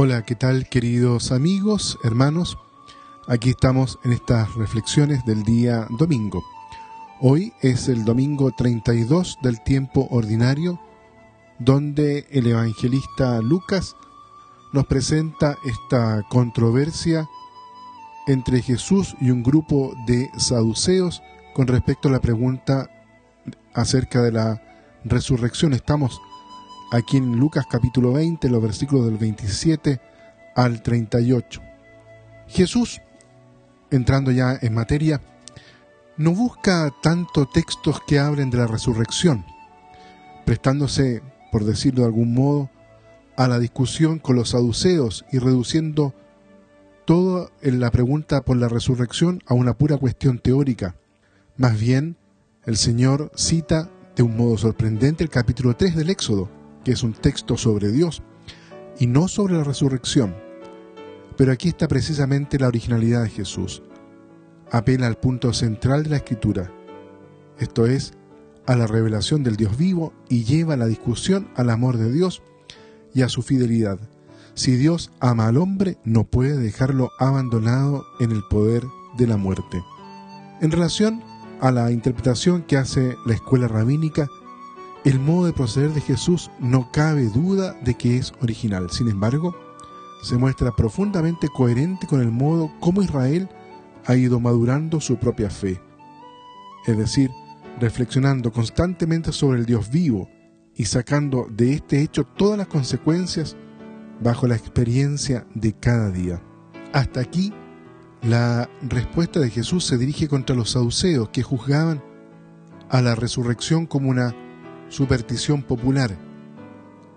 Hola, ¿qué tal queridos amigos, hermanos? Aquí estamos en estas reflexiones del día domingo. Hoy es el domingo 32 del tiempo ordinario, donde el evangelista Lucas nos presenta esta controversia entre Jesús y un grupo de saduceos con respecto a la pregunta acerca de la resurrección. Estamos aquí en Lucas capítulo 20, los versículos del 27 al 38. Jesús, entrando ya en materia, no busca tanto textos que hablen de la resurrección, prestándose, por decirlo de algún modo, a la discusión con los saduceos y reduciendo todo en la pregunta por la resurrección a una pura cuestión teórica. Más bien, el Señor cita de un modo sorprendente el capítulo 3 del Éxodo, que es un texto sobre Dios y no sobre la resurrección. Pero aquí está precisamente la originalidad de Jesús. Apela al punto central de la escritura, esto es, a la revelación del Dios vivo y lleva la discusión al amor de Dios y a su fidelidad. Si Dios ama al hombre, no puede dejarlo abandonado en el poder de la muerte. En relación a la interpretación que hace la escuela rabínica, el modo de proceder de Jesús no cabe duda de que es original. Sin embargo, se muestra profundamente coherente con el modo como Israel ha ido madurando su propia fe. Es decir, reflexionando constantemente sobre el Dios vivo y sacando de este hecho todas las consecuencias bajo la experiencia de cada día. Hasta aquí, la respuesta de Jesús se dirige contra los saduceos que juzgaban a la resurrección como una superstición popular,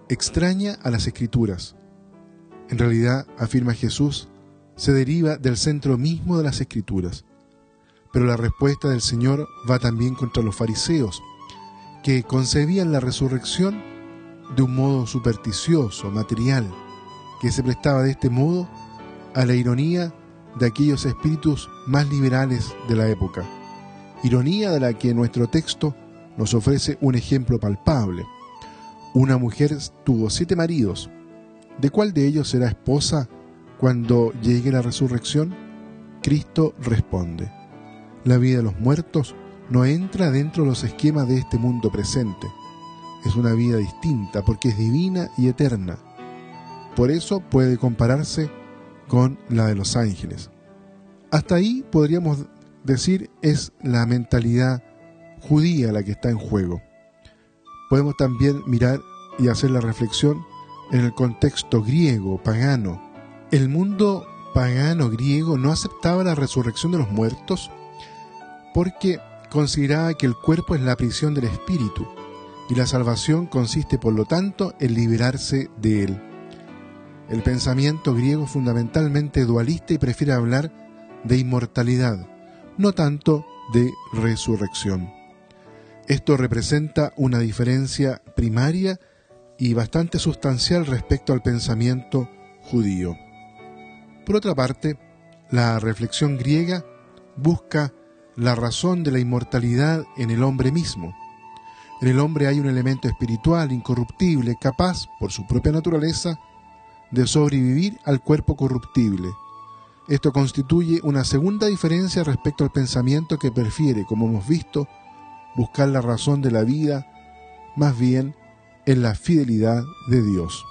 extraña a las escrituras. En realidad, afirma Jesús, se deriva del centro mismo de las escrituras. Pero la respuesta del Señor va también contra los fariseos, que concebían la resurrección de un modo supersticioso, material, que se prestaba de este modo a la ironía de aquellos espíritus más liberales de la época. Ironía de la que nuestro texto nos ofrece un ejemplo palpable. Una mujer tuvo siete maridos. ¿De cuál de ellos será esposa cuando llegue la resurrección? Cristo responde, la vida de los muertos no entra dentro de los esquemas de este mundo presente. Es una vida distinta porque es divina y eterna. Por eso puede compararse con la de los ángeles. Hasta ahí podríamos decir es la mentalidad judía la que está en juego. Podemos también mirar y hacer la reflexión en el contexto griego, pagano. El mundo pagano griego no aceptaba la resurrección de los muertos porque consideraba que el cuerpo es la prisión del espíritu y la salvación consiste por lo tanto en liberarse de él. El pensamiento griego es fundamentalmente dualista y prefiere hablar de inmortalidad, no tanto de resurrección. Esto representa una diferencia primaria y bastante sustancial respecto al pensamiento judío. Por otra parte, la reflexión griega busca la razón de la inmortalidad en el hombre mismo. En el hombre hay un elemento espiritual incorruptible, capaz, por su propia naturaleza, de sobrevivir al cuerpo corruptible. Esto constituye una segunda diferencia respecto al pensamiento que prefiere, como hemos visto, buscar la razón de la vida, más bien en la fidelidad de Dios.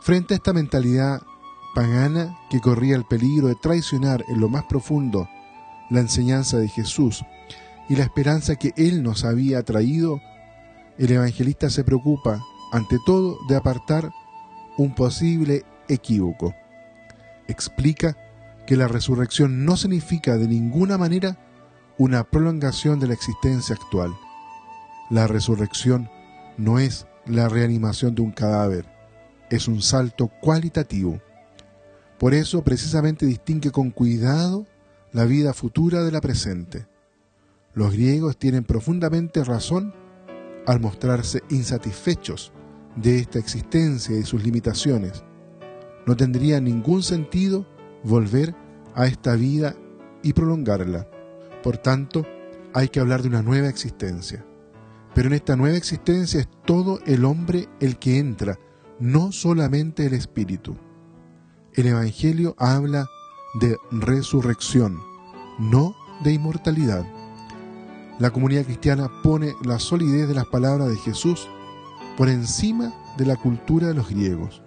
Frente a esta mentalidad pagana que corría el peligro de traicionar en lo más profundo la enseñanza de Jesús y la esperanza que Él nos había traído, el evangelista se preocupa, ante todo, de apartar un posible equívoco. Explica que la resurrección no significa de ninguna manera una prolongación de la existencia actual. La resurrección no es la reanimación de un cadáver, es un salto cualitativo. Por eso precisamente distingue con cuidado la vida futura de la presente. Los griegos tienen profundamente razón al mostrarse insatisfechos de esta existencia y sus limitaciones. No tendría ningún sentido volver a esta vida y prolongarla. Por tanto, hay que hablar de una nueva existencia. Pero en esta nueva existencia es todo el hombre el que entra, no solamente el espíritu. el Evangelio habla de resurrección, no de inmortalidad. La comunidad cristiana pone la solidez de las palabras de Jesús por encima de la cultura de los griegos.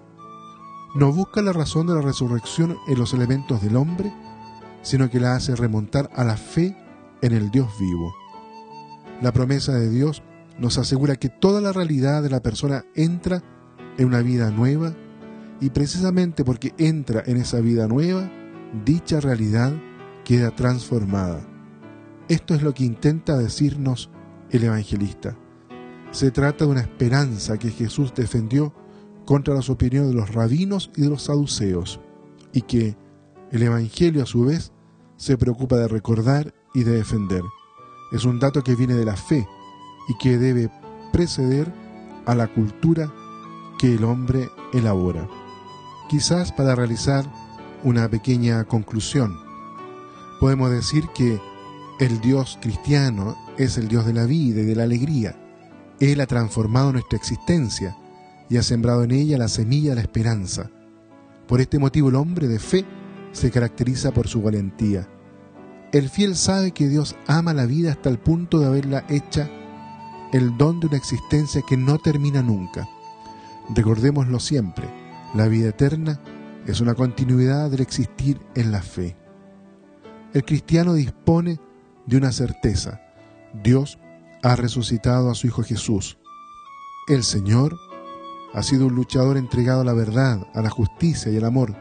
No busca la razón de la resurrección en los elementos del hombre, sino que la hace remontar a la fe en el Dios vivo. La promesa de Dios nos asegura que toda la realidad de la persona entra en una vida nueva y precisamente porque entra en esa vida nueva, dicha realidad queda transformada. Esto es lo que intenta decirnos el evangelista. Se trata de una esperanza que Jesús defendió contra las opiniones de los rabinos y de los saduceos, y que el Evangelio a su vez se preocupa de recordar y de defender. Es un dato que viene de la fe y que debe preceder a la cultura que el hombre elabora. Quizás para realizar una pequeña conclusión, podemos decir que el Dios cristiano es el Dios de la vida y de la alegría. Él ha transformado nuestra existencia y ha sembrado en ella la semilla de la esperanza. Por este motivo el hombre de fe se caracteriza por su valentía. El fiel sabe que Dios ama la vida hasta el punto de haberla hecha el don de una existencia que no termina nunca. Recordémoslo siempre, la vida eterna es una continuidad del existir en la fe. El cristiano dispone de una certeza. Dios ha resucitado a su Hijo Jesús. El Señor ha sido un luchador entregado a la verdad, a la justicia y al amor.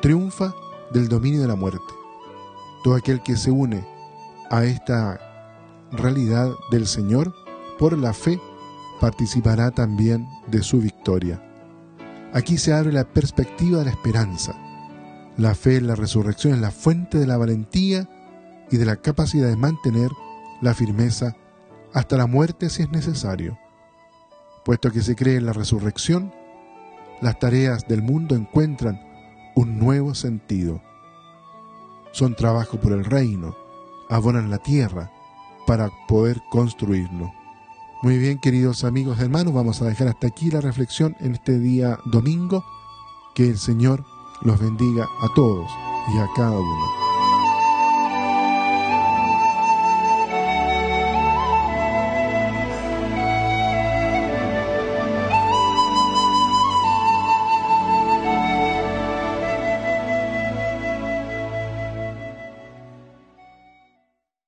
Triunfa del dominio de la muerte. Todo aquel que se une a esta realidad del Señor por la fe participará también de su victoria. Aquí se abre la perspectiva de la esperanza. La fe en la resurrección es la fuente de la valentía y de la capacidad de mantener la firmeza hasta la muerte si es necesario. Puesto que se cree en la resurrección, las tareas del mundo encuentran un nuevo sentido. Son trabajo por el reino, abonan la tierra para poder construirlo. Muy bien, queridos amigos hermanos, vamos a dejar hasta aquí la reflexión en este día domingo. Que el Señor los bendiga a todos y a cada uno.